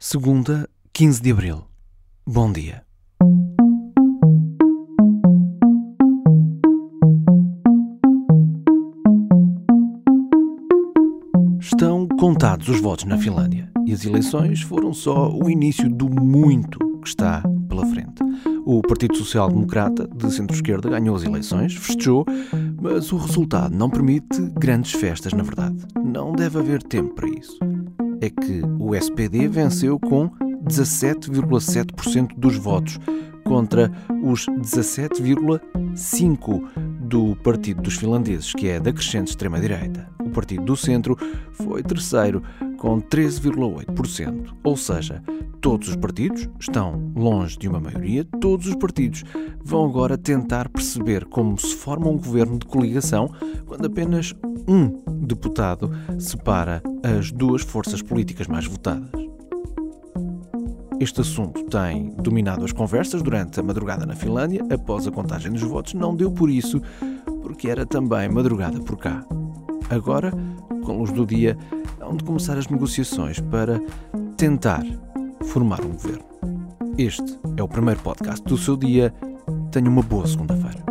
Segunda, 15 de abril. Bom dia. Estão contados os votos na Finlândia e as eleições foram só o início do muito que está pela frente. O Partido Social Democrata, de centro-esquerda, ganhou as eleições, festejou, mas o resultado não permite grandes festas, na verdade. Não deve haver tempo para isso é que o SPD venceu com 17,7% dos votos, contra os 17,5% do Partido dos Finlandeses, que é da crescente extrema-direita. O Partido do Centro foi terceiro, com 13,8%. Ou seja, todos os partidos estão longe de uma maioria, todos os partidos vão agora tentar perceber como se forma um governo de coligação quando apenas um deputado separa as duas forças políticas mais votadas. Este assunto tem dominado as conversas durante a madrugada na Finlândia. Após a contagem dos votos, não deu por isso, porque era também madrugada por cá. Agora, com a luz do dia, hão de começar as negociações para tentar formar um governo. Este é o primeiro podcast do seu dia. Tenha uma boa segunda-feira.